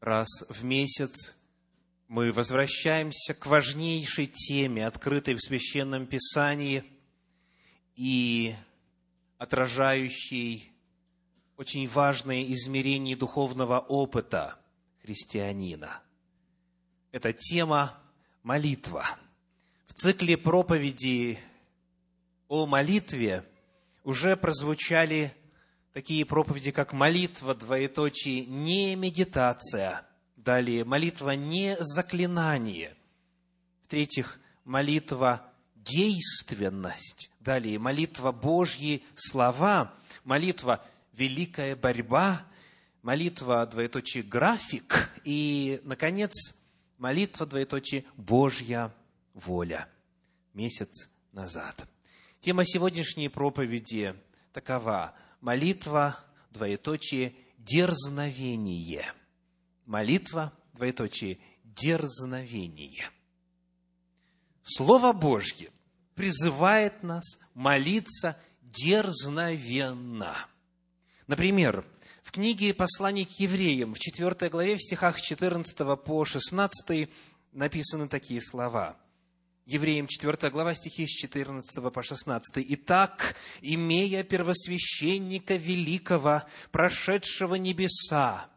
раз в месяц мы возвращаемся к важнейшей теме, открытой в Священном Писании и отражающей очень важное измерение духовного опыта христианина. Это тема молитва. В цикле проповеди о молитве уже прозвучали такие проповеди, как молитва, двоеточие, не медитация. Далее, молитва не заклинание. В-третьих, молитва действенность. Далее, молитва Божьи слова. Молитва великая борьба. Молитва, двоеточие, график. И, наконец, молитва, двоеточие, Божья воля. Месяц назад. Тема сегодняшней проповеди такова – молитва, двоеточие, дерзновение. Молитва, двоеточие, дерзновение. Слово Божье призывает нас молиться дерзновенно. Например, в книге «Послание к евреям» в 4 главе, в стихах 14 по 16 написаны такие слова – Евреям 4 глава, стихи с 14 по 16. «Итак, имея первосвященника великого, прошедшего небеса,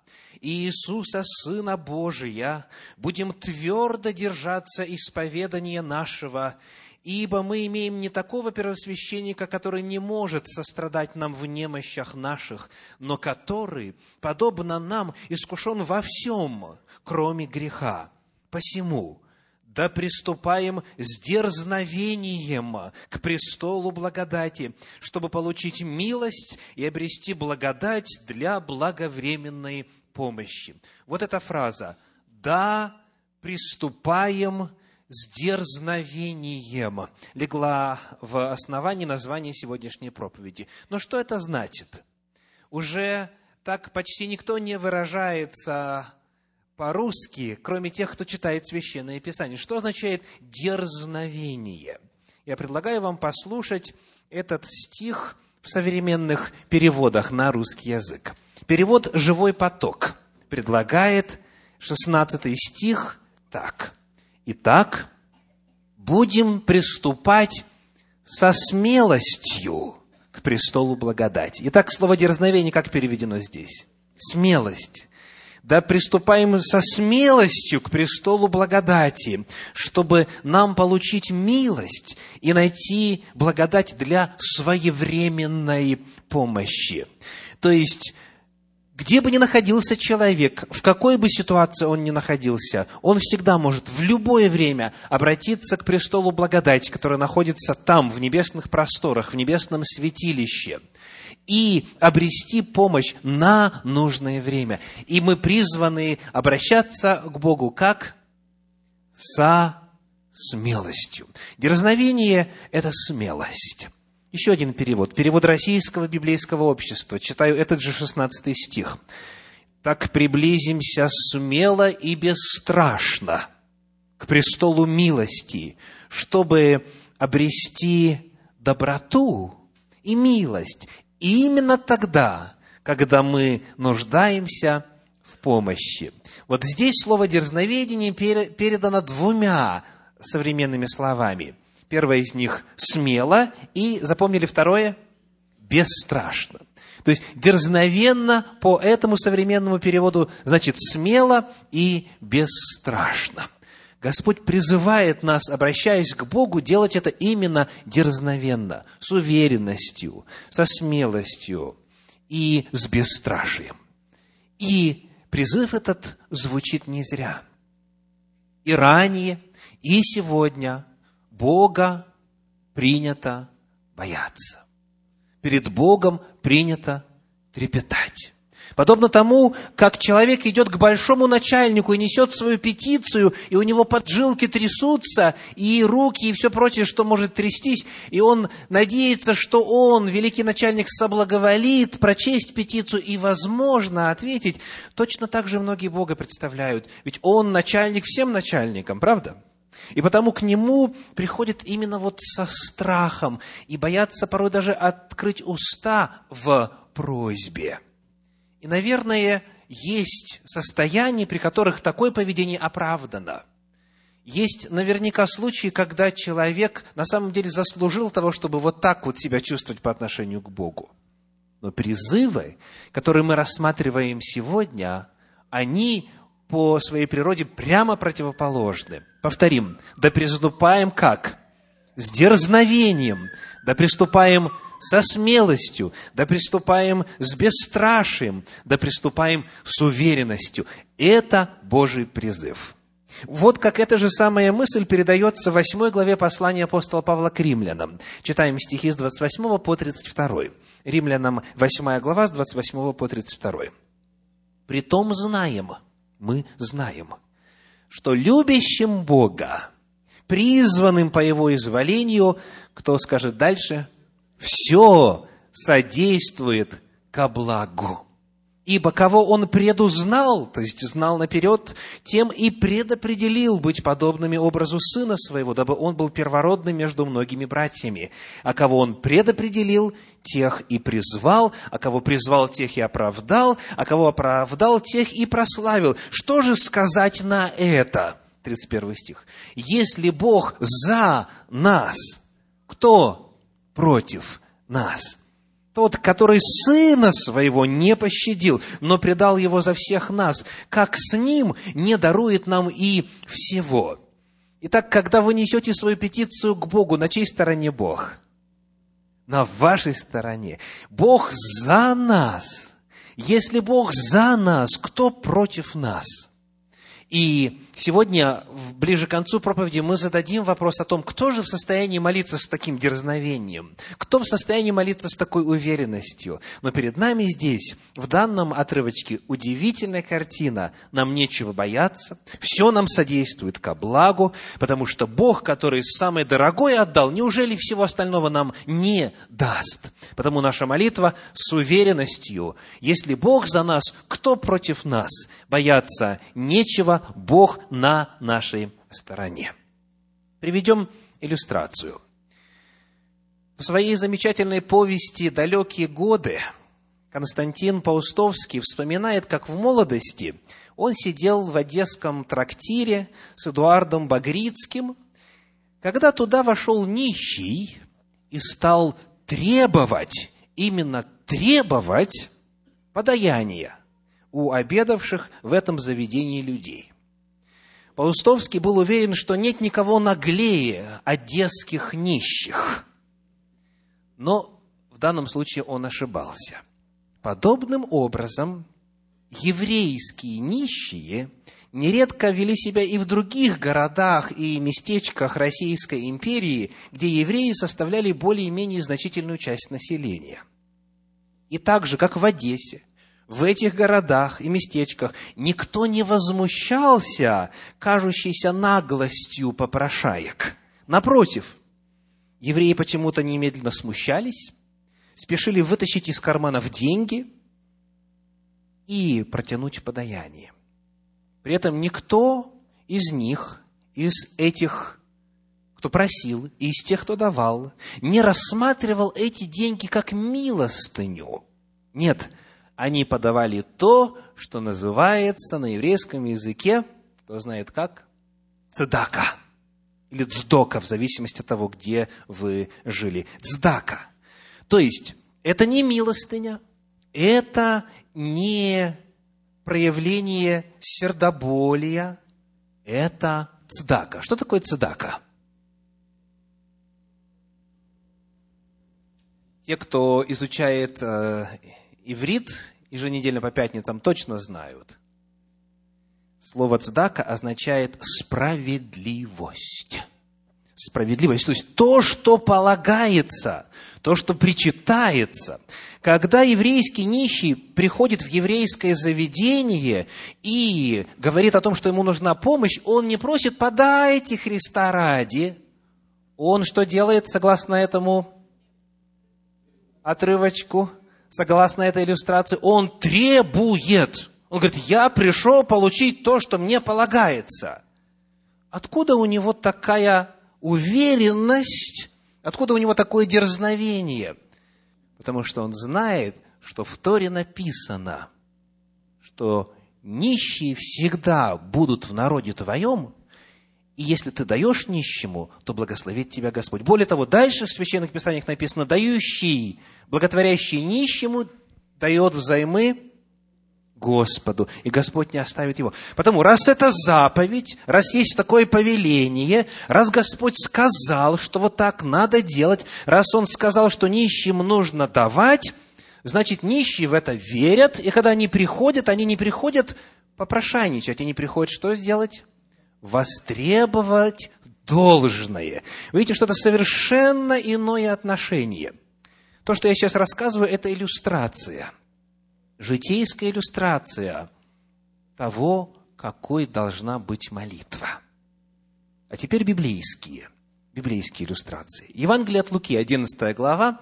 Иисуса, Сына Божия, будем твердо держаться исповедания нашего, ибо мы имеем не такого первосвященника, который не может сострадать нам в немощах наших, но который, подобно нам, искушен во всем, кроме греха. Посему, да приступаем с дерзновением к престолу благодати, чтобы получить милость и обрести благодать для благовременной помощи. Вот эта фраза «Да приступаем с дерзновением» легла в основании названия сегодняшней проповеди. Но что это значит? Уже так почти никто не выражается по-русски, кроме тех, кто читает Священное Писание. Что означает дерзновение? Я предлагаю вам послушать этот стих в современных переводах на русский язык. Перевод «Живой поток» предлагает 16 стих так. «Итак, будем приступать со смелостью к престолу благодати». Итак, слово «дерзновение» как переведено здесь? Смелость да приступаем со смелостью к престолу благодати, чтобы нам получить милость и найти благодать для своевременной помощи. То есть, где бы ни находился человек, в какой бы ситуации он ни находился, он всегда может в любое время обратиться к престолу благодати, который находится там, в небесных просторах, в небесном святилище – и обрести помощь на нужное время. И мы призваны обращаться к Богу как? Со смелостью. Дерзновение – это смелость. Еще один перевод. Перевод Российского библейского общества. Читаю этот же 16 стих. «Так приблизимся смело и бесстрашно к престолу милости, чтобы обрести доброту и милость именно тогда, когда мы нуждаемся в помощи. Вот здесь слово дерзновение передано двумя современными словами. Первое из них смело, и запомнили второе бесстрашно. То есть дерзновенно по этому современному переводу значит смело и бесстрашно. Господь призывает нас, обращаясь к Богу, делать это именно дерзновенно, с уверенностью, со смелостью и с бесстрашием. И призыв этот звучит не зря. И ранее, и сегодня Бога принято бояться. Перед Богом принято трепетать. Подобно тому, как человек идет к большому начальнику и несет свою петицию, и у него поджилки трясутся, и руки, и все прочее, что может трястись, и он надеется, что он, великий начальник, соблаговолит прочесть петицию и, возможно, ответить. Точно так же многие Бога представляют. Ведь он начальник всем начальникам, правда? И потому к нему приходит именно вот со страхом и боятся порой даже открыть уста в просьбе – и, наверное, есть состояния, при которых такое поведение оправдано. Есть наверняка случаи, когда человек на самом деле заслужил того, чтобы вот так вот себя чувствовать по отношению к Богу. Но призывы, которые мы рассматриваем сегодня, они по своей природе прямо противоположны. Повторим, да приступаем как? С дерзновением, да приступаем со смелостью, да приступаем с бесстрашием, да приступаем с уверенностью. Это Божий призыв. Вот как эта же самая мысль передается в 8 главе послания апостола Павла к римлянам. Читаем стихи с 28 по 32. Римлянам 8 глава с 28 по 32. «Притом знаем, мы знаем, что любящим Бога, призванным по Его изволению, кто скажет дальше, все содействует ко благу. Ибо кого он предузнал, то есть знал наперед, тем и предопределил быть подобными образу сына своего, дабы он был первородным между многими братьями. А кого он предопределил, тех и призвал, а кого призвал, тех и оправдал, а кого оправдал, тех и прославил. Что же сказать на это? 31 стих. Если Бог за нас, кто против нас? Тот, который Сына Своего не пощадил, но предал Его за всех нас, как с Ним не дарует нам и всего. Итак, когда вы несете свою петицию к Богу, на чьей стороне Бог? На вашей стороне. Бог за нас. Если Бог за нас, кто против нас? И сегодня, ближе к концу проповеди, мы зададим вопрос о том, кто же в состоянии молиться с таким дерзновением, кто в состоянии молиться с такой уверенностью. Но перед нами здесь, в данном отрывочке, удивительная картина. Нам нечего бояться, все нам содействует ко благу, потому что Бог, который самое дорогое отдал, неужели всего остального нам не даст? Потому наша молитва с уверенностью, если Бог за нас, кто против нас? Бояться нечего, Бог на нашей стороне. Приведем иллюстрацию. В своей замечательной повести «Далекие годы» Константин Паустовский вспоминает, как в молодости он сидел в одесском трактире с Эдуардом Багрицким, когда туда вошел нищий и стал требовать, именно требовать подаяния у обедавших в этом заведении людей. Паустовский был уверен, что нет никого наглее одесских нищих. Но в данном случае он ошибался. Подобным образом еврейские нищие нередко вели себя и в других городах и местечках Российской империи, где евреи составляли более-менее значительную часть населения. И так же, как в Одессе – в этих городах и местечках никто не возмущался кажущейся наглостью попрошаек. Напротив, евреи почему-то немедленно смущались, спешили вытащить из карманов деньги и протянуть подаяние. При этом никто из них, из этих, кто просил, и из тех, кто давал, не рассматривал эти деньги как милостыню. Нет, они подавали то, что называется на еврейском языке, кто знает как, цедака или цдока, в зависимости от того, где вы жили. Цдака. То есть, это не милостыня, это не проявление сердоболия, это цдака. Что такое цдака? Те, кто изучает э, иврит еженедельно по пятницам точно знают. Слово цдака означает справедливость. Справедливость, то есть то, что полагается, то, что причитается. Когда еврейский нищий приходит в еврейское заведение и говорит о том, что ему нужна помощь, он не просит «подайте Христа ради». Он что делает, согласно этому отрывочку – согласно этой иллюстрации, он требует. Он говорит, я пришел получить то, что мне полагается. Откуда у него такая уверенность, откуда у него такое дерзновение? Потому что он знает, что в Торе написано, что нищие всегда будут в народе твоем, и если ты даешь нищему, то благословит тебя Господь. Более того, дальше в Священных Писаниях написано, дающий, благотворящий нищему, дает взаймы Господу, и Господь не оставит его. Потому, раз это заповедь, раз есть такое повеление, раз Господь сказал, что вот так надо делать, раз Он сказал, что нищим нужно давать, значит, нищие в это верят, и когда они приходят, они не приходят попрошайничать, они приходят что сделать? Востребовать должное. Видите, что это совершенно иное отношение. То, что я сейчас рассказываю, это иллюстрация, житейская иллюстрация того, какой должна быть молитва. А теперь библейские, библейские иллюстрации. Евангелие от Луки, 11 глава,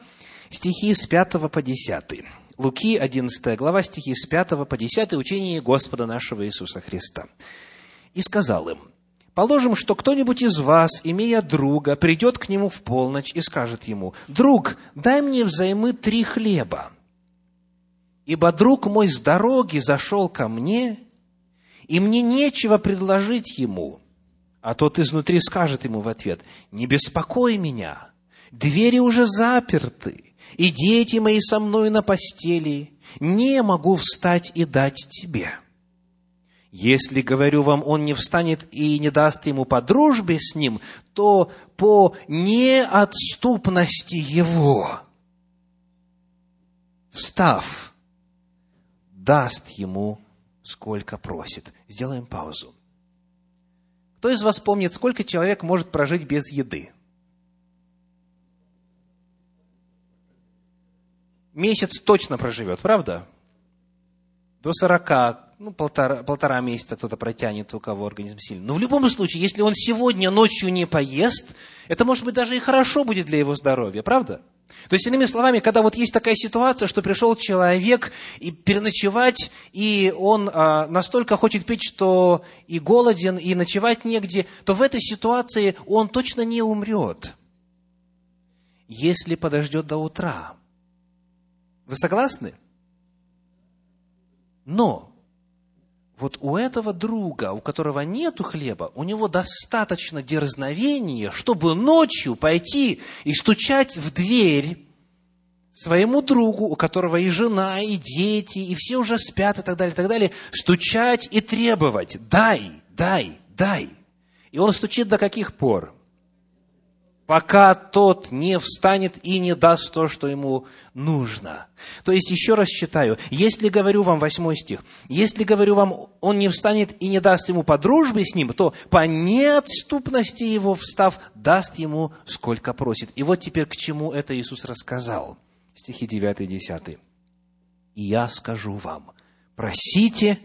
стихи с 5 по 10. Луки, 11 глава, стихи с 5 по 10, учение Господа нашего Иисуса Христа. «И сказал им, Положим, что кто-нибудь из вас, имея друга, придет к нему в полночь и скажет ему, «Друг, дай мне взаймы три хлеба, ибо друг мой с дороги зашел ко мне, и мне нечего предложить ему». А тот изнутри скажет ему в ответ, «Не беспокой меня, двери уже заперты, и дети мои со мной на постели, не могу встать и дать тебе. Если, говорю вам, он не встанет и не даст ему по дружбе с ним, то по неотступности его, встав, даст ему, сколько просит. Сделаем паузу. Кто из вас помнит, сколько человек может прожить без еды? месяц точно проживет, правда? До сорока, ну, полтора, полтора месяца кто-то протянет, у кого организм сильный. Но в любом случае, если он сегодня ночью не поест, это, может быть, даже и хорошо будет для его здоровья, правда? То есть, иными словами, когда вот есть такая ситуация, что пришел человек и переночевать, и он а, настолько хочет пить, что и голоден, и ночевать негде, то в этой ситуации он точно не умрет, если подождет до утра. Вы согласны? Но вот у этого друга, у которого нету хлеба, у него достаточно дерзновения, чтобы ночью пойти и стучать в дверь своему другу, у которого и жена, и дети, и все уже спят, и так далее, и так далее, стучать и требовать, дай, дай, дай. И он стучит до каких пор? Пока тот не встанет и не даст то, что ему нужно. То есть, еще раз читаю, если говорю вам, восьмой стих, если говорю вам, он не встанет и не даст ему по дружбе с ним, то по неотступности его встав, даст ему, сколько просит. И вот теперь к чему это Иисус рассказал. Стихи 9 и 10. «И я скажу вам, просите,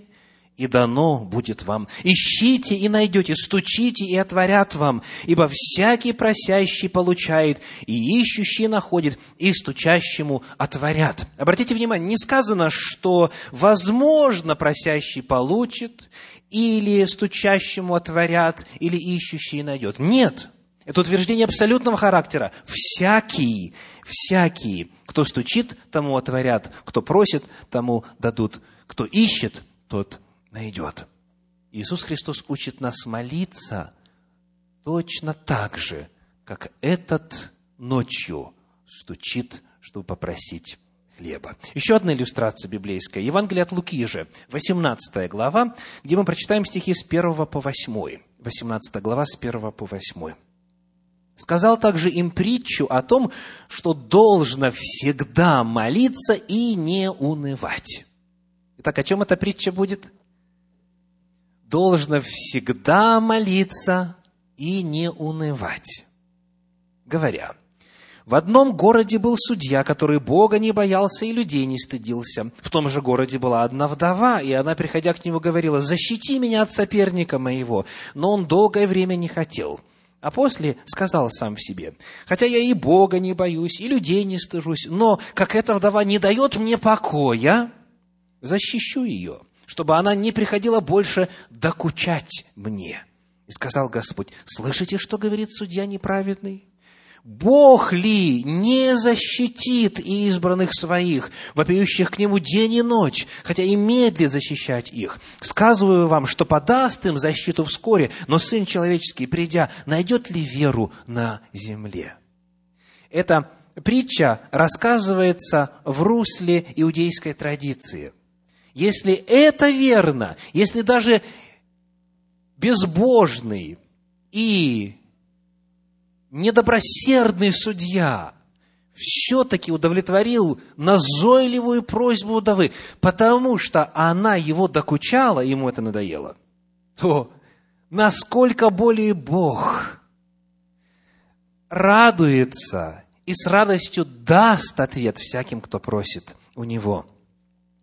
и дано будет вам. Ищите и найдете, стучите и отворят вам, ибо всякий просящий получает, и ищущий находит, и стучащему отворят. Обратите внимание, не сказано, что возможно просящий получит, или стучащему отворят, или ищущий найдет. Нет, это утверждение абсолютного характера. Всякий, всякий, кто стучит, тому отворят, кто просит, тому дадут, кто ищет, тот найдет. Иисус Христос учит нас молиться точно так же, как этот ночью стучит, чтобы попросить хлеба. Еще одна иллюстрация библейская. Евангелие от Луки же, 18 глава, где мы прочитаем стихи с 1 по 8. 18 глава с 1 по 8. Сказал также им притчу о том, что должно всегда молиться и не унывать. Итак, о чем эта притча будет? Должно всегда молиться и не унывать. Говоря, в одном городе был судья, который Бога не боялся и людей не стыдился. В том же городе была одна вдова, и она, приходя к нему, говорила, «Защити меня от соперника моего». Но он долгое время не хотел. А после сказал сам себе, «Хотя я и Бога не боюсь, и людей не стыжусь, но, как эта вдова не дает мне покоя, защищу ее, чтобы она не приходила больше докучать мне. И сказал Господь, слышите, что говорит судья неправедный? Бог ли не защитит избранных своих, вопиющих к Нему день и ночь, хотя и медлит защищать их? Сказываю вам, что подаст им защиту вскоре, но Сын Человеческий, придя, найдет ли веру на земле? Эта притча рассказывается в русле иудейской традиции. Если это верно, если даже безбожный и недобросердный судья все-таки удовлетворил назойливую просьбу удовы, потому что она его докучала, ему это надоело, то насколько более Бог радуется и с радостью даст ответ всяким, кто просит у Него –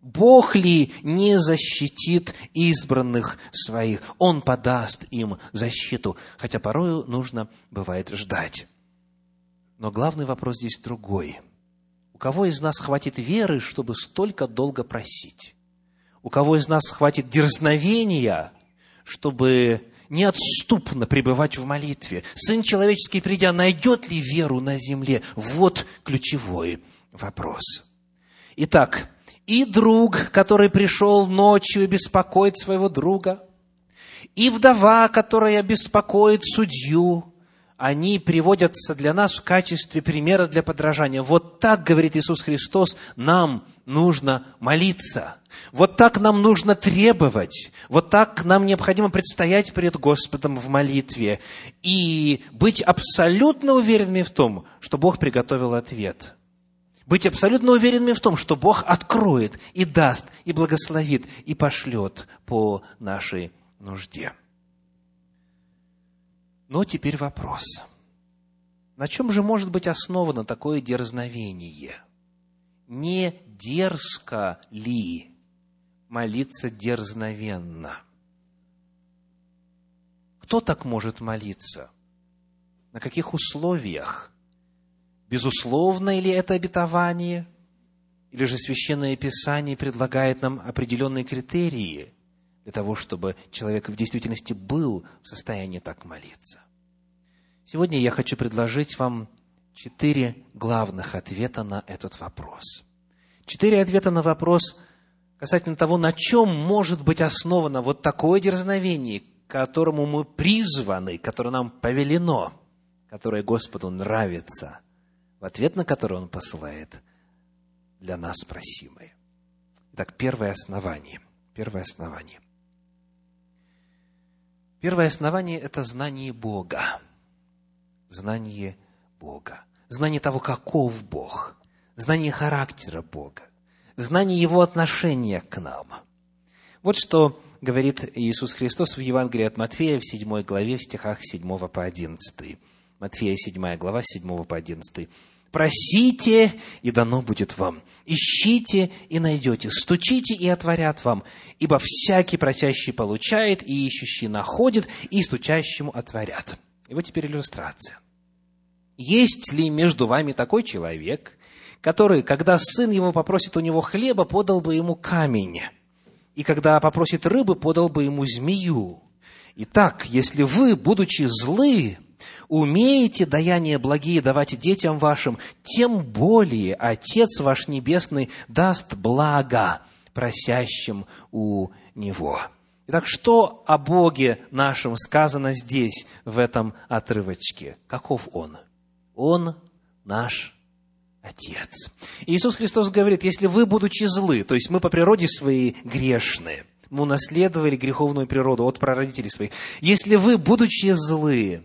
Бог ли не защитит избранных своих? Он подаст им защиту, хотя порою нужно бывает ждать. Но главный вопрос здесь другой. У кого из нас хватит веры, чтобы столько долго просить? У кого из нас хватит дерзновения, чтобы неотступно пребывать в молитве? Сын человеческий, придя, найдет ли веру на земле? Вот ключевой вопрос. Итак, и друг, который пришел ночью и беспокоит своего друга, и вдова, которая беспокоит судью, они приводятся для нас в качестве примера для подражания. Вот так, говорит Иисус Христос, нам нужно молиться. Вот так нам нужно требовать. Вот так нам необходимо предстоять перед Господом в молитве и быть абсолютно уверенными в том, что Бог приготовил ответ – быть абсолютно уверенными в том, что Бог откроет и даст, и благословит, и пошлет по нашей нужде. Но теперь вопрос. На чем же может быть основано такое дерзновение? Не дерзко ли молиться дерзновенно? Кто так может молиться? На каких условиях? Безусловно ли это обетование? Или же Священное Писание предлагает нам определенные критерии для того, чтобы человек в действительности был в состоянии так молиться? Сегодня я хочу предложить вам четыре главных ответа на этот вопрос. Четыре ответа на вопрос касательно того, на чем может быть основано вот такое дерзновение, которому мы призваны, которое нам повелено, которое Господу нравится – в ответ на который он посылает для нас просимое. Итак, первое основание. Первое основание. Первое основание – это знание Бога. Знание Бога. Знание того, каков Бог. Знание характера Бога. Знание Его отношения к нам. Вот что говорит Иисус Христос в Евангелии от Матфея в 7 главе, в стихах 7 по 11. Матфея 7 глава, 7 по 11. Просите, и дано будет вам. Ищите, и найдете. Стучите, и отворят вам. Ибо всякий просящий получает, и ищущий находит, и стучащему отворят. И вот теперь иллюстрация. Есть ли между вами такой человек, который, когда сын его попросит у него хлеба, подал бы ему камень, и когда попросит рыбы, подал бы ему змею? Итак, если вы, будучи злы, умеете даяние благие давать детям вашим, тем более Отец ваш Небесный даст благо просящим у Него. Итак, что о Боге нашем сказано здесь, в этом отрывочке? Каков Он? Он наш Отец. Иисус Христос говорит, если вы, будучи злы, то есть мы по природе своей грешные, мы унаследовали греховную природу от прародителей своих, если вы, будучи злые,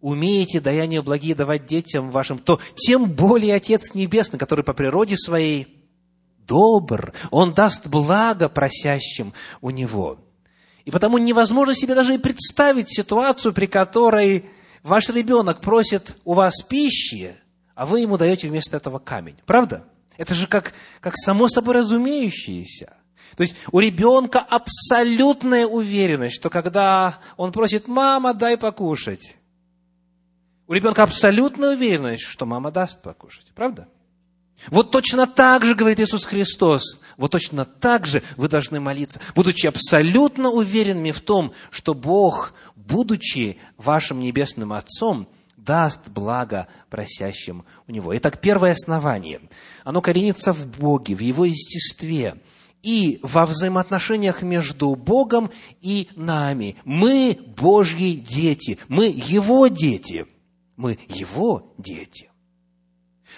умеете даяние благие давать детям вашим, то тем более Отец Небесный, который по природе своей добр, Он даст благо просящим у Него. И потому невозможно себе даже и представить ситуацию, при которой ваш ребенок просит у вас пищи, а вы ему даете вместо этого камень. Правда? Это же как, как само собой разумеющееся. То есть у ребенка абсолютная уверенность, что когда он просит, мама, дай покушать, у ребенка абсолютная уверенность, что мама даст покушать. Правда? Вот точно так же, говорит Иисус Христос, вот точно так же вы должны молиться, будучи абсолютно уверенными в том, что Бог, будучи вашим небесным Отцом, даст благо просящим у Него. Итак, первое основание. Оно коренится в Боге, в Его естестве и во взаимоотношениях между Богом и нами. Мы Божьи дети, мы Его дети, мы Его дети.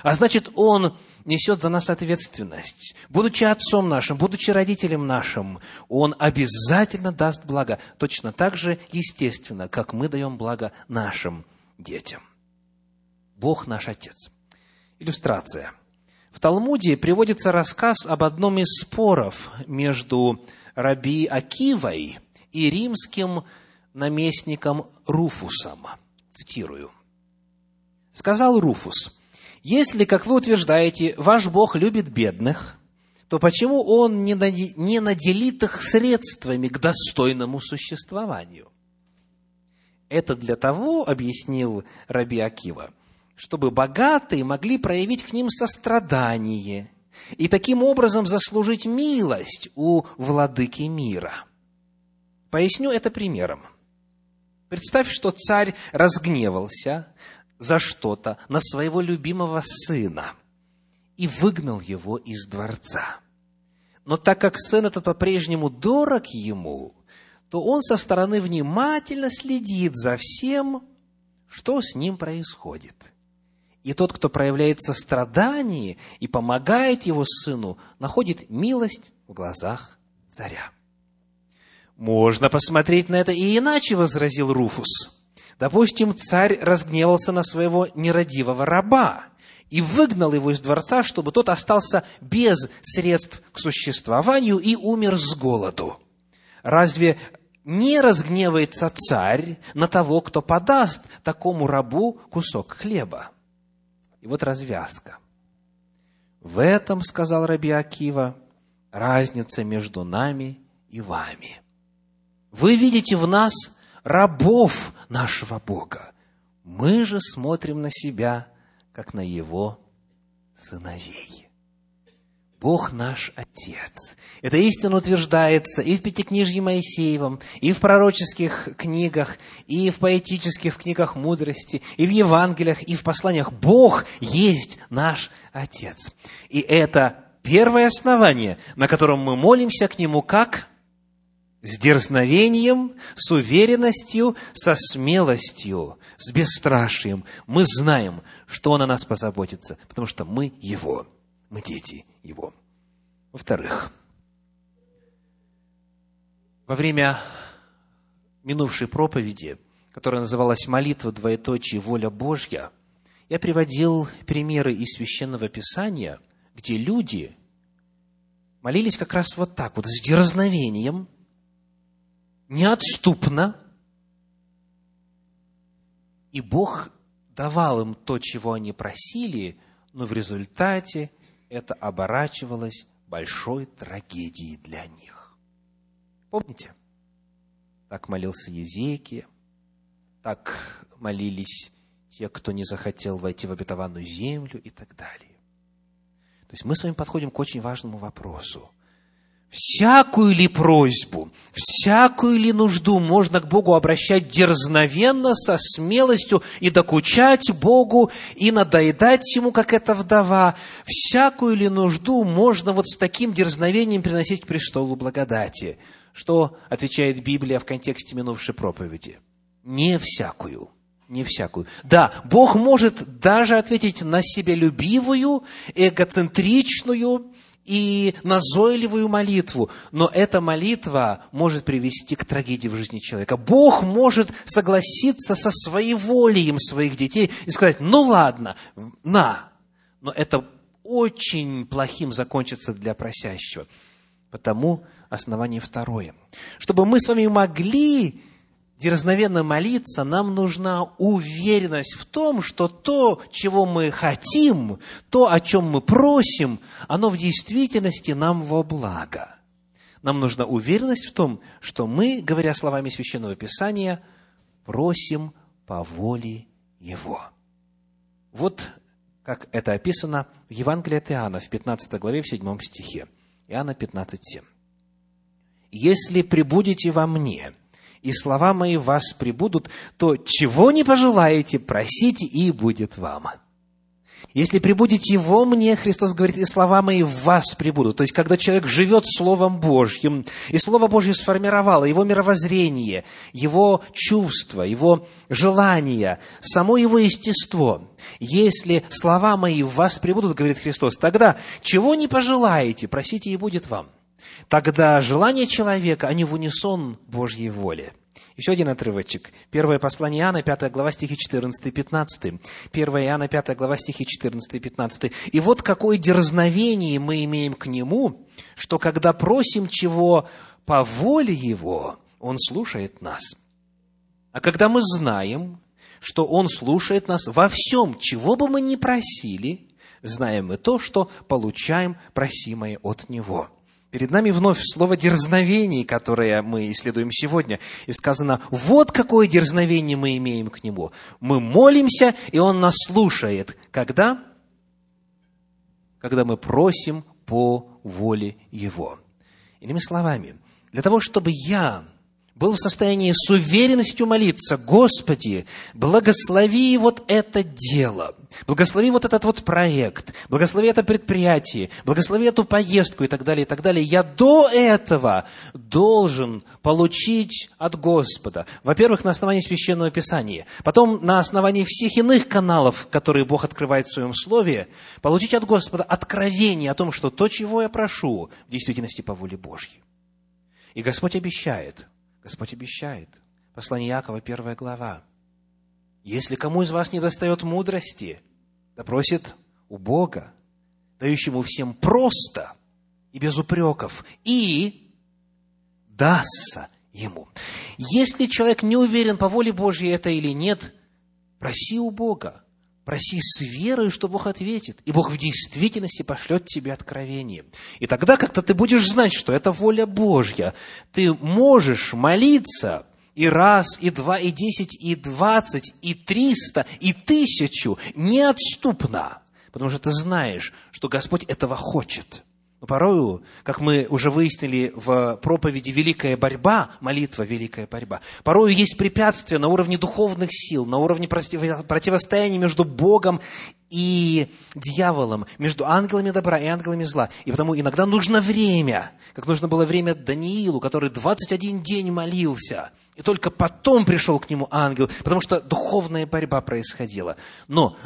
А значит, Он несет за нас ответственность. Будучи отцом нашим, будучи родителем нашим, Он обязательно даст благо, точно так же естественно, как мы даем благо нашим детям. Бог наш Отец. Иллюстрация. В Талмуде приводится рассказ об одном из споров между Раби Акивой и римским наместником Руфусом. Цитирую. Сказал Руфус, если, как вы утверждаете, ваш Бог любит бедных, то почему Он не наделит их средствами к достойному существованию? Это для того, объяснил Раби Акива, чтобы богатые могли проявить к ним сострадание и таким образом заслужить милость у владыки мира. Поясню это примером. Представь, что царь разгневался за что-то на своего любимого сына и выгнал его из дворца. Но так как сын этот по-прежнему дорог ему, то он со стороны внимательно следит за всем, что с ним происходит. И тот, кто проявляет сострадание и помогает его сыну, находит милость в глазах царя. Можно посмотреть на это и иначе, возразил Руфус. Допустим, царь разгневался на своего нерадивого раба и выгнал его из дворца, чтобы тот остался без средств к существованию и умер с голоду. Разве не разгневается царь на того, кто подаст такому рабу кусок хлеба? И вот развязка. В этом, сказал Раби Акива, разница между нами и вами. Вы видите в нас рабов нашего Бога. Мы же смотрим на себя, как на Его сыновей. Бог наш Отец. Эта истина утверждается и в Пятикнижье Моисеевом, и в пророческих книгах, и в поэтических книгах мудрости, и в Евангелиях, и в посланиях. Бог есть наш Отец. И это первое основание, на котором мы молимся к Нему как с дерзновением, с уверенностью, со смелостью, с бесстрашием. Мы знаем, что Он о нас позаботится, потому что мы Его, мы дети Его. Во-вторых, во время минувшей проповеди, которая называлась «Молитва, двоеточие, воля Божья», я приводил примеры из Священного Писания, где люди молились как раз вот так вот, с дерзновением – неотступно, и Бог давал им то, чего они просили, но в результате это оборачивалось большой трагедией для них. Помните? Так молился Езекия, так молились те, кто не захотел войти в обетованную землю и так далее. То есть мы с вами подходим к очень важному вопросу – всякую ли просьбу, всякую ли нужду можно к Богу обращать дерзновенно, со смелостью и докучать Богу, и надоедать Ему, как эта вдова. Всякую ли нужду можно вот с таким дерзновением приносить к престолу благодати? Что отвечает Библия в контексте минувшей проповеди? Не всякую не всякую. Да, Бог может даже ответить на себелюбивую, эгоцентричную, и назойливую молитву, но эта молитва может привести к трагедии в жизни человека. Бог может согласиться со своей волей своих детей и сказать, ну ладно, на, но это очень плохим закончится для просящего. Потому основание второе. Чтобы мы с вами могли дерзновенно молиться, нам нужна уверенность в том, что то, чего мы хотим, то, о чем мы просим, оно в действительности нам во благо. Нам нужна уверенность в том, что мы, говоря словами Священного Писания, просим по воле Его. Вот как это описано в Евангелии от Иоанна в 15 главе, в 7 стихе. Иоанна 15, 7. «Если прибудете во мне, и слова мои в вас прибудут, то чего не пожелаете, просите, и будет вам. Если прибудете во мне, Христос говорит, и слова мои в вас прибудут. То есть, когда человек живет Словом Божьим, и Слово Божье сформировало его мировоззрение, его чувства, его желания, само его естество. Если слова мои в вас прибудут, говорит Христос, тогда чего не пожелаете, просите, и будет вам. Тогда желание человека, они в унисон Божьей воле – еще один отрывочек. Первое послание Иоанна, 5 глава, стихи 14 и 15. 1 Иоанна, 5 глава, стихи 14 и 15. «И вот какое дерзновение мы имеем к Нему, что когда просим чего по воле Его, Он слушает нас. А когда мы знаем, что Он слушает нас во всем, чего бы мы ни просили, знаем мы то, что получаем просимое от Него». Перед нами вновь слово «дерзновение», которое мы исследуем сегодня. И сказано, вот какое дерзновение мы имеем к Нему. Мы молимся, и Он нас слушает. Когда? Когда мы просим по воле Его. Иными словами, для того, чтобы я был в состоянии с уверенностью молиться, Господи, благослови вот это дело, благослови вот этот вот проект, благослови это предприятие, благослови эту поездку и так далее, и так далее. Я до этого должен получить от Господа, во-первых, на основании Священного Писания, потом на основании всех иных каналов, которые Бог открывает в Своем Слове, получить от Господа откровение о том, что то, чего я прошу, в действительности по воле Божьей. И Господь обещает – Господь обещает. Послание Якова, первая глава. Если кому из вас не достает мудрости, да просит у Бога, дающему всем просто и без упреков, и дастся ему. Если человек не уверен, по воле Божьей это или нет, проси у Бога. Проси с верой, что Бог ответит. И Бог в действительности пошлет тебе откровение. И тогда как-то ты будешь знать, что это воля Божья. Ты можешь молиться и раз, и два, и десять, и двадцать, и триста, и тысячу неотступно. Потому что ты знаешь, что Господь этого хочет. Но порою, как мы уже выяснили в проповеди «Великая борьба», молитва «Великая борьба», порою есть препятствия на уровне духовных сил, на уровне противостояния между Богом и дьяволом, между ангелами добра и ангелами зла. И потому иногда нужно время, как нужно было время Даниилу, который 21 день молился, и только потом пришел к нему ангел, потому что духовная борьба происходила. Но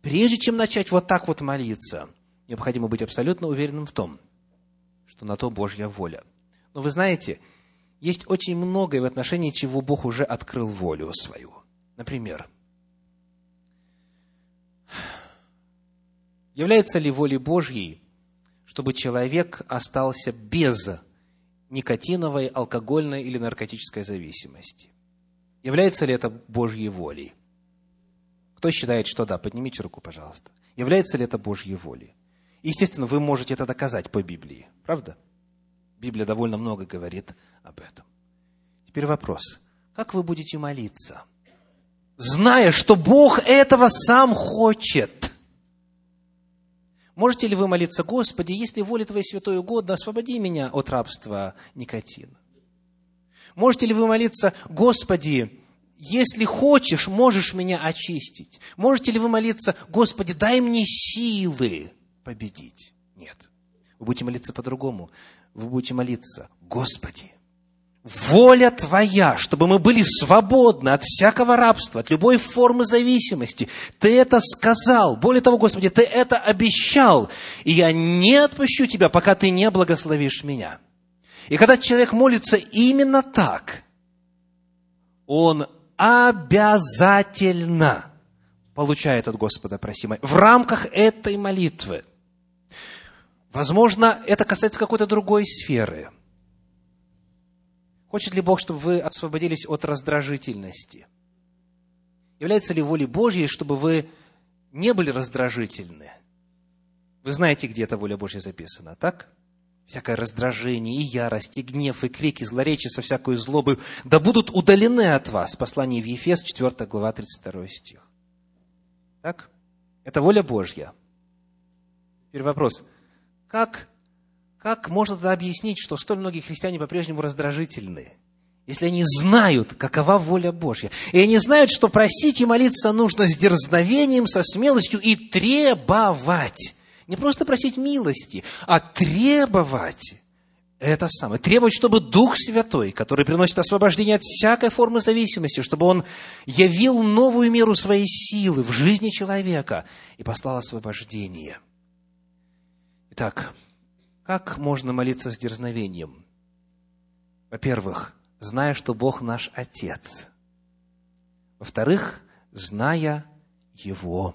прежде чем начать вот так вот молиться – необходимо быть абсолютно уверенным в том, что на то Божья воля. Но вы знаете, есть очень многое в отношении чего Бог уже открыл волю свою. Например, является ли волей Божьей, чтобы человек остался без никотиновой, алкогольной или наркотической зависимости? Является ли это Божьей волей? Кто считает, что да? Поднимите руку, пожалуйста. Является ли это Божьей волей? Естественно, вы можете это доказать по Библии, правда? Библия довольно много говорит об этом. Теперь вопрос. Как вы будете молиться, зная, что Бог этого сам хочет? Можете ли вы молиться, Господи, если воля Твоей святой угодно, освободи меня от рабства никотина? Можете ли вы молиться, Господи, если хочешь, можешь меня очистить? Можете ли вы молиться, Господи, дай мне силы победить. Нет. Вы будете молиться по-другому. Вы будете молиться, Господи, воля Твоя, чтобы мы были свободны от всякого рабства, от любой формы зависимости. Ты это сказал. Более того, Господи, Ты это обещал. И я не отпущу Тебя, пока Ты не благословишь меня. И когда человек молится именно так, он обязательно получает от Господа просимое в рамках этой молитвы – Возможно, это касается какой-то другой сферы. Хочет ли Бог, чтобы вы освободились от раздражительности? Является ли волей Божьей, чтобы вы не были раздражительны? Вы знаете, где эта воля Божья записана, так? Всякое раздражение, и ярость, и гнев, и крики, злоречие со всякой злобой, да будут удалены от вас. Послание в Ефес, 4 глава, 32 стих. Так? Это воля Божья. Теперь вопрос – как, как можно тогда объяснить, что столь многие христиане по-прежнему раздражительны? если они знают, какова воля Божья, и они знают, что просить и молиться нужно с дерзновением, со смелостью и требовать. Не просто просить милости, а требовать это самое. Требовать, чтобы Дух Святой, который приносит освобождение от всякой формы зависимости, чтобы Он явил новую меру своей силы в жизни человека и послал освобождение. Итак, как можно молиться с дерзновением? Во-первых, зная, что Бог наш Отец. Во-вторых, зная Его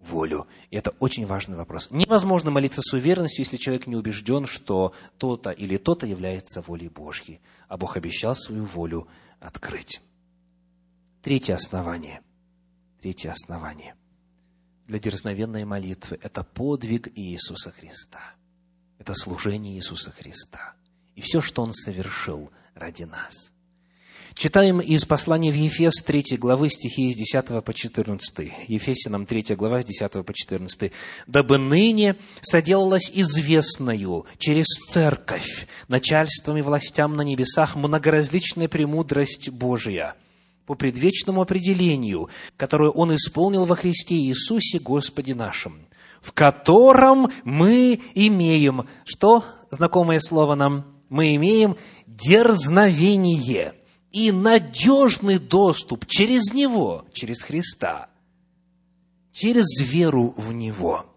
волю. И это очень важный вопрос. Невозможно молиться с уверенностью, если человек не убежден, что то-то или то-то является волей Божьей, а Бог обещал свою волю открыть. Третье основание. Третье основание для дерзновенной молитвы – это подвиг Иисуса Христа. Это служение Иисуса Христа. И все, что Он совершил – ради нас. Читаем из послания в Ефес 3 главы стихи с 10 по 14. Ефесянам 3 глава с 10 по 14. «Дабы ныне соделалась известною через церковь начальством и властям на небесах многоразличная премудрость Божия» по предвечному определению, которое Он исполнил во Христе Иисусе Господе нашим, в котором мы имеем, что знакомое слово нам, мы имеем дерзновение и надежный доступ через Него, через Христа, через веру в Него.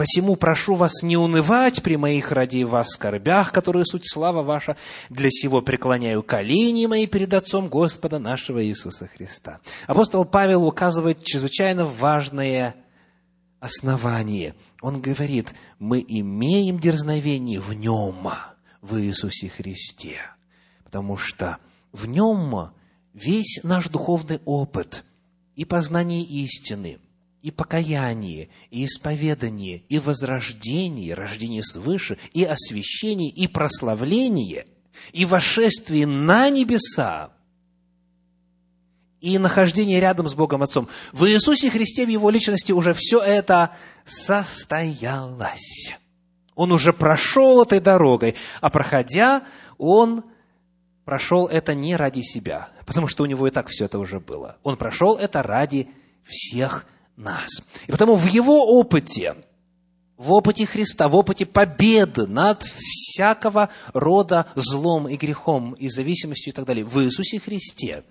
Посему прошу вас не унывать при моих ради вас скорбях, которые суть слава ваша, для сего преклоняю колени мои перед Отцом Господа нашего Иисуса Христа. Апостол Павел указывает чрезвычайно важное основание. Он говорит, мы имеем дерзновение в Нем, в Иисусе Христе потому что в нем весь наш духовный опыт и познание истины, и покаяние, и исповедание, и возрождение, рождение свыше, и освящение, и прославление, и вошествие на небеса, и нахождение рядом с Богом Отцом. В Иисусе Христе, в Его личности уже все это состоялось. Он уже прошел этой дорогой, а проходя, Он прошел это не ради себя, потому что у него и так все это уже было. Он прошел это ради всех нас. И потому в его опыте, в опыте Христа, в опыте победы над всякого рода злом и грехом и зависимостью и так далее, в Иисусе Христе,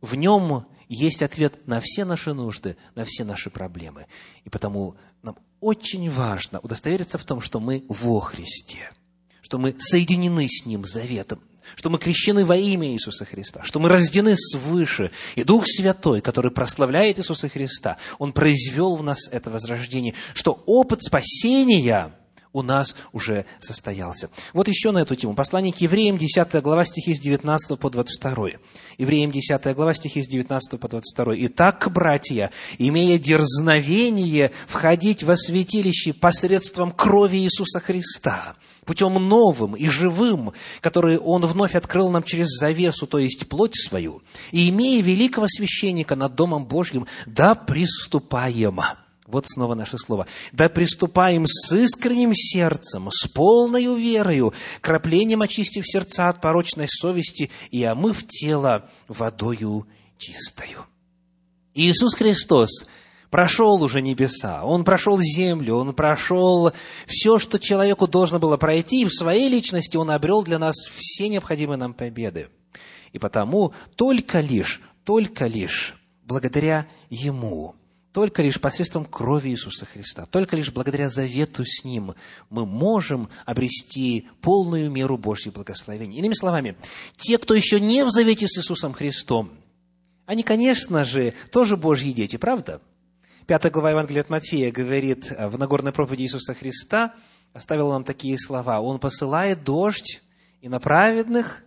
в нем есть ответ на все наши нужды, на все наши проблемы. И потому нам очень важно удостовериться в том, что мы во Христе, что мы соединены с Ним заветом, что мы крещены во имя Иисуса Христа, что мы рождены свыше, и Дух Святой, который прославляет Иисуса Христа, Он произвел в нас это возрождение, что опыт спасения у нас уже состоялся. Вот еще на эту тему. Послание к евреям, 10 глава, стихи с 19 по 22. Евреям, 10 глава, стихи с 19 по 22. «Итак, братья, имея дерзновение входить во святилище посредством крови Иисуса Христа, путем новым и живым, который Он вновь открыл нам через завесу, то есть плоть свою, и имея великого священника над Домом Божьим, да приступаем. Вот снова наше слово. Да приступаем с искренним сердцем, с полной верою, краплением очистив сердца от порочной совести и омыв тело водою чистою. Иисус Христос – прошел уже небеса, он прошел землю, он прошел все, что человеку должно было пройти, и в своей личности он обрел для нас все необходимые нам победы. И потому только лишь, только лишь благодаря Ему, только лишь посредством крови Иисуса Христа, только лишь благодаря завету с Ним мы можем обрести полную меру Божьих благословений. Иными словами, те, кто еще не в завете с Иисусом Христом, они, конечно же, тоже Божьи дети, правда? Пятая глава Евангелия от Матфея говорит э, в Нагорной проповеди Иисуса Христа, оставил нам такие слова. Он посылает дождь и на праведных,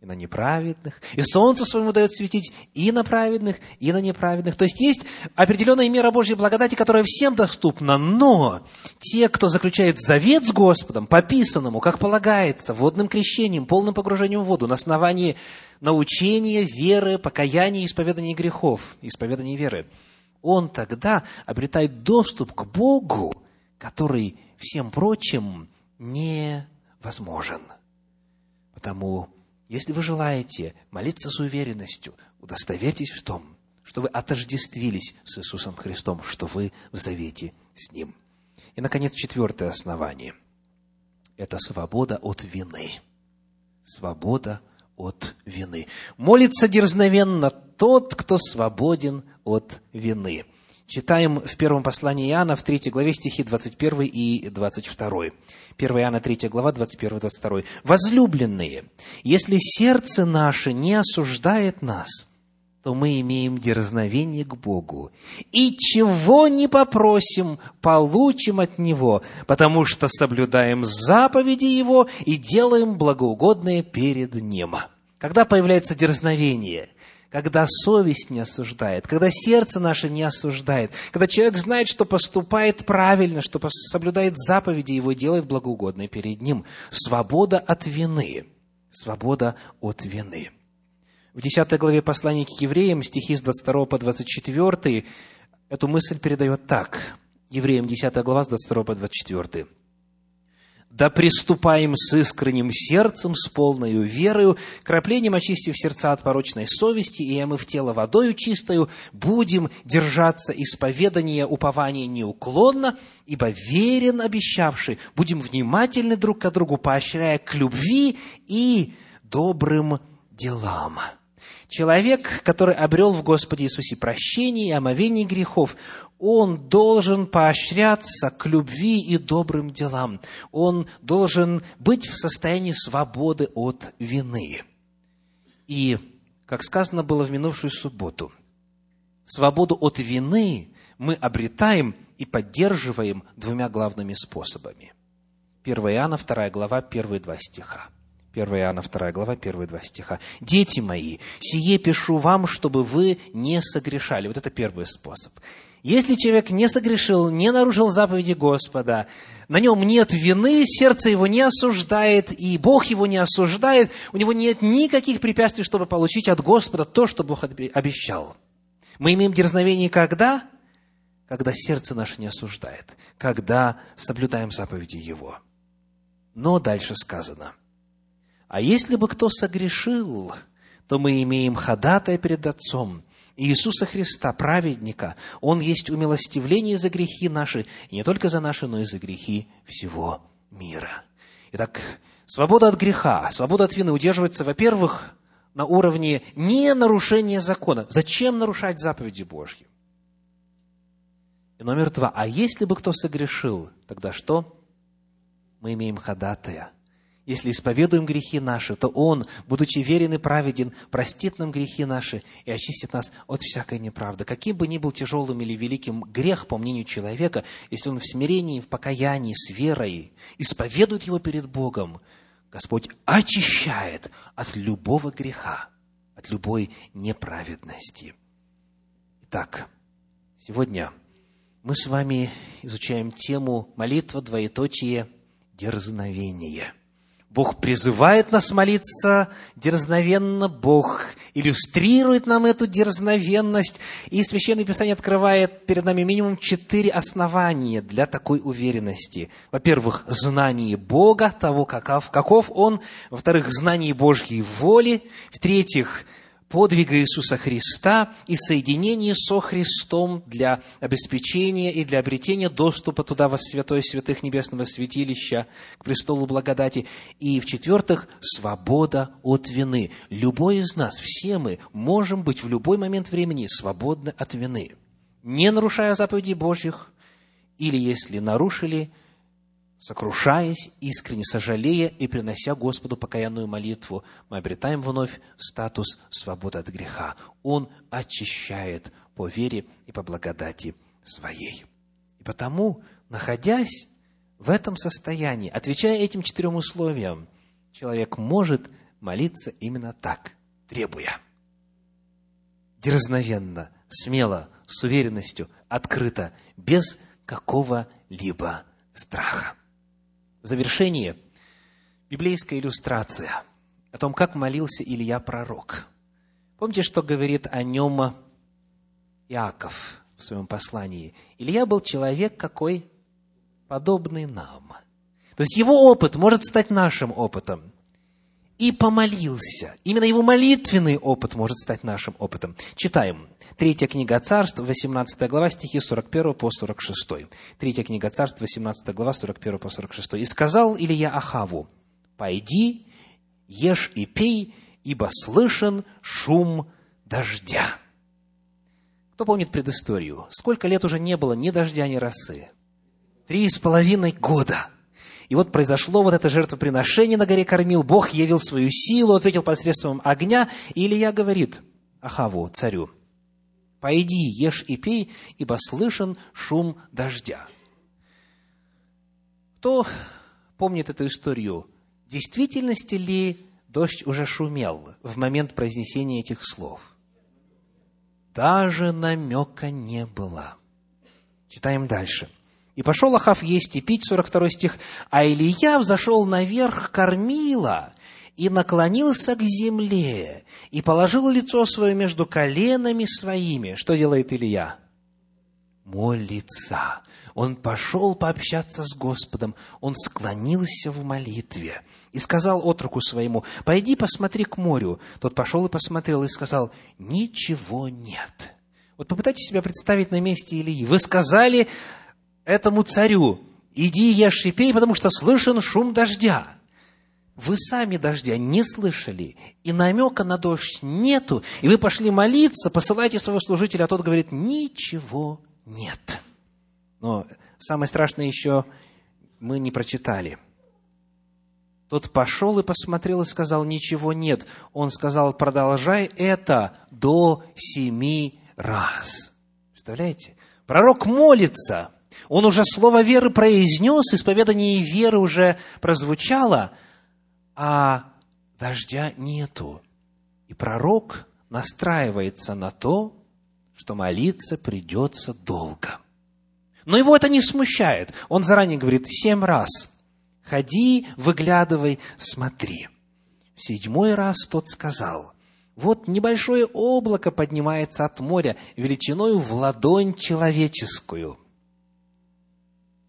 и на неправедных, и солнце своему дает светить и на праведных, и на неправедных. То есть есть определенная мера Божьей благодати, которая всем доступна, но те, кто заключает завет с Господом, пописанному, как полагается, водным крещением, полным погружением в воду, на основании научения, веры, покаяния исповедания грехов, исповедания веры – он тогда обретает доступ к Богу, который всем прочим невозможен. Потому Если вы желаете молиться с уверенностью, удостоверьтесь в том, что вы отождествились с Иисусом Христом, что вы в завете с Ним. И, наконец, четвертое основание – это свобода от вины. Свобода от вины. Молится дерзновенно тот, кто свободен от вины. Читаем в первом послании Иоанна, в третьей главе стихи 21 и 22. 1 Иоанна, 3 глава, 21-22. «Возлюбленные, если сердце наше не осуждает нас, то мы имеем дерзновение к Богу. И чего не попросим, получим от Него, потому что соблюдаем заповеди Его и делаем благоугодное перед Ним». Когда появляется дерзновение – когда совесть не осуждает, когда сердце наше не осуждает, когда человек знает, что поступает правильно, что соблюдает заповеди его делает благоугодное перед ним. Свобода от вины. Свобода от вины. В 10 главе послания к евреям, стихи с 22 по 24, эту мысль передает так. Евреям 10 глава с 22 по 24 да приступаем с искренним сердцем, с полною верою, краплением очистив сердца от порочной совести и омыв тело водою чистою, будем держаться исповедания упования неуклонно, ибо верен обещавший, будем внимательны друг к другу, поощряя к любви и добрым делам. Человек, который обрел в Господе Иисусе прощение и омовение грехов, он должен поощряться к любви и добрым делам. Он должен быть в состоянии свободы от вины. И, как сказано было в минувшую субботу, свободу от вины мы обретаем и поддерживаем двумя главными способами. 1 Иоанна, 2 глава, первые два стиха. 1 Иоанна, 2 глава, первые два стиха. «Дети мои, сие пишу вам, чтобы вы не согрешали». Вот это первый способ. Если человек не согрешил, не нарушил заповеди Господа, на нем нет вины, сердце его не осуждает, и Бог его не осуждает, у него нет никаких препятствий, чтобы получить от Господа то, что Бог обещал. Мы имеем дерзновение когда? Когда сердце наше не осуждает, когда соблюдаем заповеди Его. Но дальше сказано, а если бы кто согрешил, то мы имеем ходатая перед Отцом, Иисуса Христа, праведника. Он есть умилостивление за грехи наши, и не только за наши, но и за грехи всего мира. Итак, свобода от греха, свобода от вины удерживается, во-первых, на уровне не нарушения закона. Зачем нарушать заповеди Божьи? И номер два. А если бы кто согрешил, тогда что? Мы имеем ходатая – если исповедуем грехи наши, то Он, будучи верен и праведен, простит нам грехи наши и очистит нас от всякой неправды. Каким бы ни был тяжелым или великим грех, по мнению человека, если он в смирении, в покаянии, с верой исповедует его перед Богом, Господь очищает от любого греха, от любой неправедности. Итак, сегодня мы с вами изучаем тему молитва, двоеточие, дерзновение – Бог призывает нас молиться дерзновенно, Бог иллюстрирует нам эту дерзновенность, и Священное Писание открывает перед нами минимум четыре основания для такой уверенности. Во-первых, знание Бога, того, каков, каков Он. Во-вторых, знание Божьей воли. В-третьих, подвига Иисуса Христа и соединение со Христом для обеспечения и для обретения доступа туда во святое святых небесного святилища, к престолу благодати. И, в-четвертых, свобода от вины. Любой из нас, все мы, можем быть в любой момент времени свободны от вины, не нарушая заповедей Божьих, или если нарушили – сокрушаясь, искренне сожалея и принося Господу покаянную молитву, мы обретаем вновь статус свободы от греха. Он очищает по вере и по благодати своей. И потому, находясь в этом состоянии, отвечая этим четырем условиям, человек может молиться именно так, требуя. Дерзновенно, смело, с уверенностью, открыто, без какого-либо страха. В завершение библейская иллюстрация о том, как молился Илья пророк. Помните, что говорит о нем Иаков в своем послании? Илья был человек какой? Подобный нам. То есть его опыт может стать нашим опытом. И помолился. Именно его молитвенный опыт может стать нашим опытом. Читаем. Третья книга Царств, 18 глава, стихи 41 по 46. Третья книга Царств, 18 глава, 41 по 46. «И сказал Илья Ахаву, пойди, ешь и пей, ибо слышен шум дождя». Кто помнит предысторию? Сколько лет уже не было ни дождя, ни росы? Три с половиной года – и вот произошло вот это жертвоприношение на горе Кормил. Бог явил свою силу, ответил посредством огня. И Илья говорит Ахаву, царю, «Пойди, ешь и пей, ибо слышен шум дождя». Кто помнит эту историю? В действительности ли дождь уже шумел в момент произнесения этих слов? Даже намека не было. Читаем дальше. И пошел Ахав есть и пить, 42 стих, а Илья взошел наверх кормила и наклонился к земле, и положил лицо свое между коленами своими. Что делает Илья? Молится. Он пошел пообщаться с Господом, он склонился в молитве и сказал отруку своему, «Пойди посмотри к морю». Тот пошел и посмотрел и сказал, «Ничего нет». Вот попытайтесь себя представить на месте Ильи. Вы сказали, этому царю, иди ешь и пей, потому что слышен шум дождя. Вы сами дождя не слышали, и намека на дождь нету, и вы пошли молиться, посылайте своего служителя, а тот говорит, ничего нет. Но самое страшное еще мы не прочитали. Тот пошел и посмотрел и сказал, ничего нет. Он сказал, продолжай это до семи раз. Представляете? Пророк молится, он уже слово веры произнес, исповедание веры уже прозвучало, а дождя нету. И пророк настраивается на то, что молиться придется долго. Но его это не смущает. Он заранее говорит семь раз. Ходи, выглядывай, смотри. В седьмой раз тот сказал, вот небольшое облако поднимается от моря величиною в ладонь человеческую –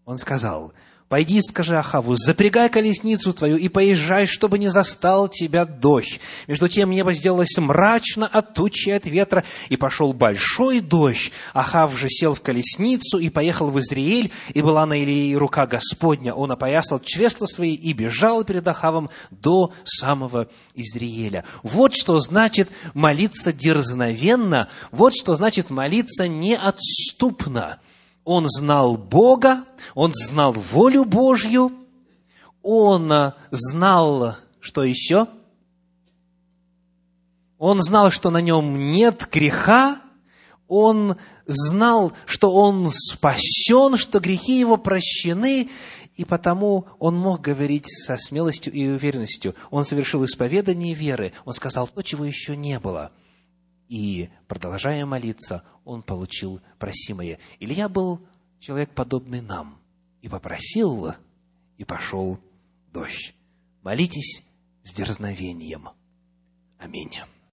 он сказал, «Пойди, скажи Ахаву, запрягай колесницу твою и поезжай, чтобы не застал тебя дождь». Между тем небо сделалось мрачно от тучи от ветра, и пошел большой дождь. Ахав же сел в колесницу и поехал в Израиль, и была на Илии рука Господня. Он опоясал чресла свои и бежал перед Ахавом до самого Израиля. Вот что значит молиться дерзновенно, вот что значит молиться неотступно – он знал Бога, он знал волю Божью, он а, знал, что еще? Он знал, что на нем нет греха, он знал, что он спасен, что грехи его прощены, и потому он мог говорить со смелостью и уверенностью. Он совершил исповедание веры, он сказал то, чего еще не было – и, продолжая молиться, он получил просимое. Илья был человек, подобный нам, и попросил, и пошел дождь. Молитесь с дерзновением. Аминь.